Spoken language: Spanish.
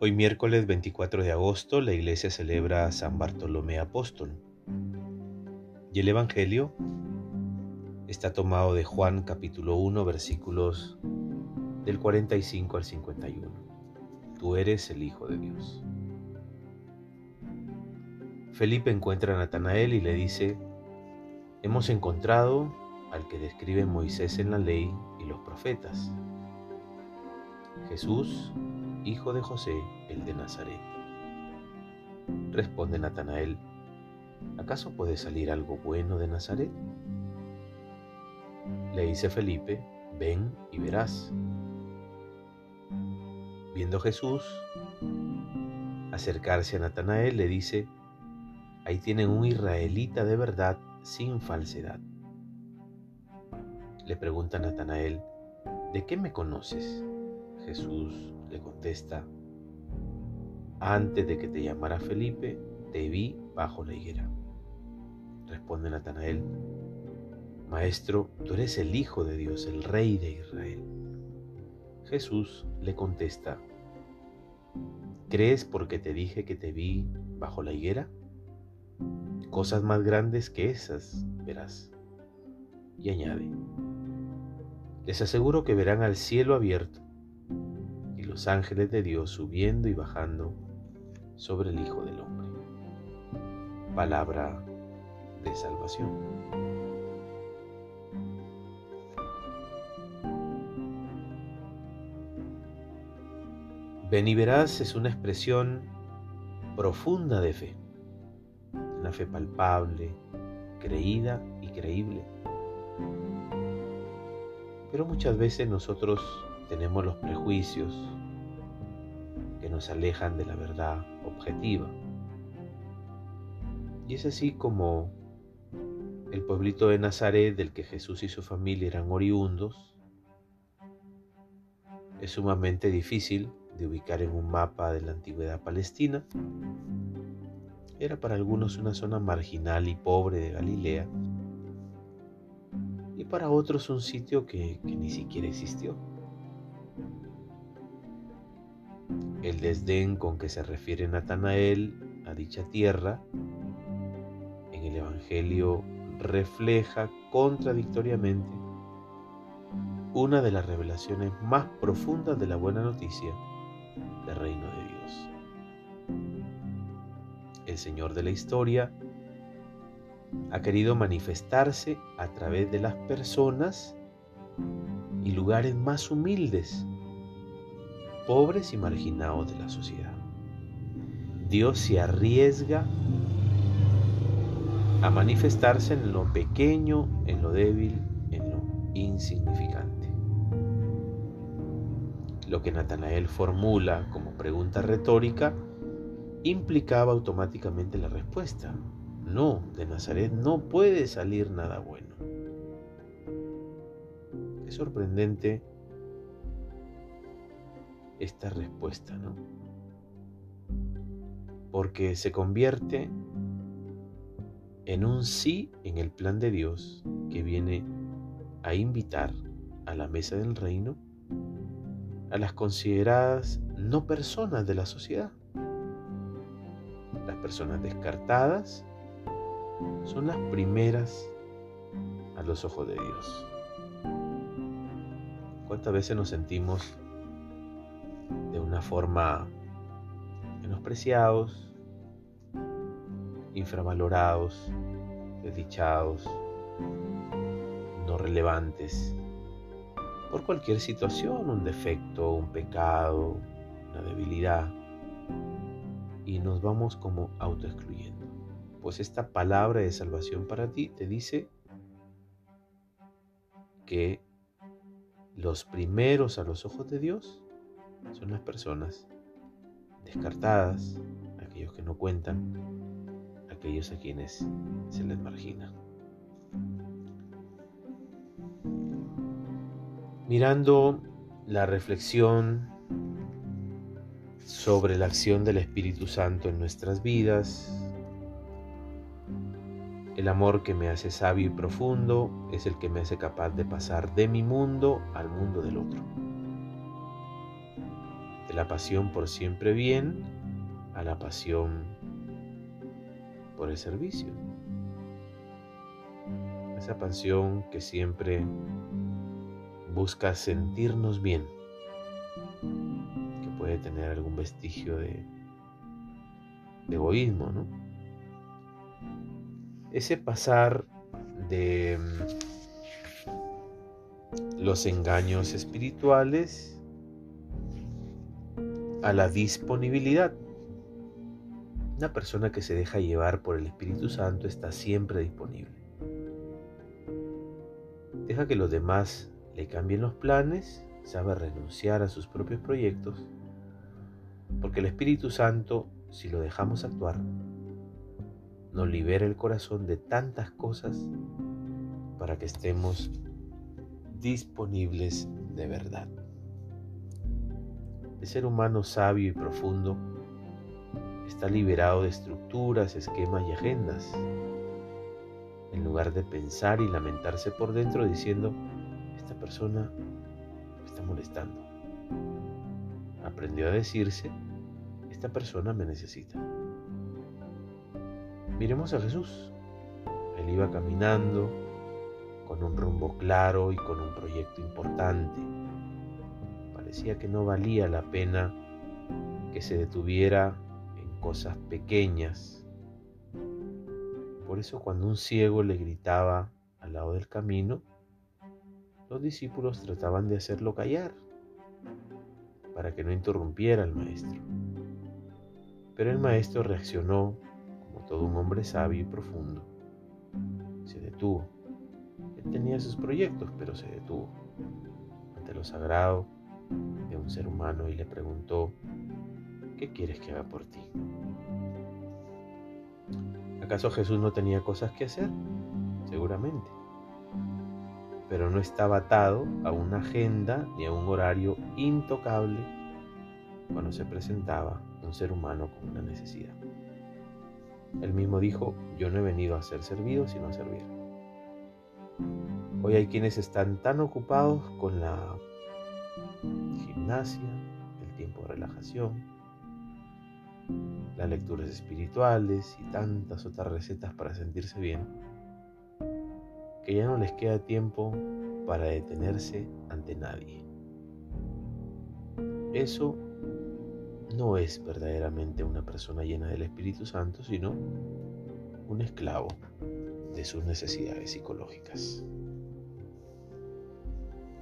Hoy miércoles 24 de agosto la iglesia celebra a San Bartolomé Apóstol. Y el Evangelio está tomado de Juan capítulo 1 versículos del 45 al 51. Tú eres el Hijo de Dios. Felipe encuentra a Natanael y le dice, hemos encontrado al que describe Moisés en la ley y los profetas, Jesús, hijo de José, el de Nazaret. Responde Natanael, ¿acaso puede salir algo bueno de Nazaret? Le dice Felipe, ven y verás. Viendo Jesús acercarse a Natanael, le dice, ahí tienen un israelita de verdad sin falsedad. Le pregunta Natanael, ¿de qué me conoces? Jesús le contesta, antes de que te llamara Felipe, te vi bajo la higuera. Responde Natanael, Maestro, tú eres el Hijo de Dios, el Rey de Israel. Jesús le contesta, ¿crees porque te dije que te vi bajo la higuera? Cosas más grandes que esas verás. Y añade, les aseguro que verán al cielo abierto los ángeles de Dios subiendo y bajando sobre el Hijo del Hombre. Palabra de salvación. Ven y verás es una expresión profunda de fe, una fe palpable, creída y creíble. Pero muchas veces nosotros tenemos los prejuicios que nos alejan de la verdad objetiva. Y es así como el pueblito de Nazaret del que Jesús y su familia eran oriundos es sumamente difícil de ubicar en un mapa de la antigüedad palestina. Era para algunos una zona marginal y pobre de Galilea y para otros un sitio que, ni siquiera existió. El desdén con que se refiere Natanael a dicha tierra en el Evangelio refleja contradictoriamente una de las revelaciones más profundas de la buena noticia del reino de Dios. El Señor de la historia ha querido manifestarse a través de las personas y lugares más humildes, pobres y marginados de la sociedad. Dios se arriesga a manifestarse en lo pequeño, en lo débil, en lo insignificante. Lo que Natanael formula como pregunta retórica implicaba automáticamente la respuesta. No, de Nazaret no puede salir nada bueno. Es sorprendente esta respuesta, ¿no? Porque se convierte en un sí en el plan de Dios que viene a invitar a la mesa del reino a las consideradas no personas de la sociedad. Las personas descartadas son las primeras a los ojos de Dios. ¿Cuántas veces nos sentimos de una forma menospreciados, infravalorados, desdichados, no relevantes? por cualquier situación, un defecto, un pecado, una debilidad. Y nos vamos como autoexcluyendo. Pues esta palabra de salvación para ti te dice que los primeros a los ojos de Dios son las personas descartadas, aquellos que no cuentan, aquellos a quienes se les margina. mirando la reflexión sobre la acción del Espíritu Santo en nuestras vidas. El amor que me hace sabio y profundo es el que me hace capaz de pasar de mi mundo al mundo del otro. De la pasión por siempre bien a la pasión por el servicio. Esa pasión que siempre busca sentirnos bien, que puede tener algún vestigio de, egoísmo, ¿no? Ese pasar de mm, los engaños espirituales a la disponibilidad. Una persona que se deja llevar por el Espíritu Santo está siempre disponible. Deja que los demás le cambien los planes, sabe renunciar a sus propios proyectos, porque el Espíritu Santo, si lo dejamos actuar, nos libera el corazón de tantas cosas para que estemos disponibles de verdad. El ser humano sabio y profundo está liberado de estructuras, esquemas y agendas. En lugar de pensar y lamentarse por dentro diciendo, esta persona me está molestando. Aprendió a decirse, esta persona me necesita. Miremos a Jesús. Él iba caminando con un rumbo claro y con un proyecto importante. Parecía que no valía la pena que se detuviera en cosas pequeñas. Por eso cuando un ciego le gritaba al lado del camino, los discípulos trataban de hacerlo callar para que no interrumpiera al maestro. Pero el maestro reaccionó como todo un hombre sabio y profundo. Se detuvo. Él tenía sus proyectos, pero se detuvo ante lo sagrado de un ser humano y le preguntó, ¿qué quieres que haga por ti? ¿Acaso Jesús no tenía cosas que hacer? Seguramente pero no estaba atado a una agenda ni a un horario intocable cuando se presentaba un ser humano con una necesidad. Él mismo dijo, yo no he venido a ser servido, sino a servir. Hoy hay quienes están tan ocupados con la gimnasia, el tiempo de relajación, las lecturas espirituales y tantas otras recetas para sentirse bien, que ya no les queda tiempo para detenerse ante nadie. Eso no es verdaderamente una persona llena del Espíritu Santo, sino un esclavo de sus necesidades psicológicas.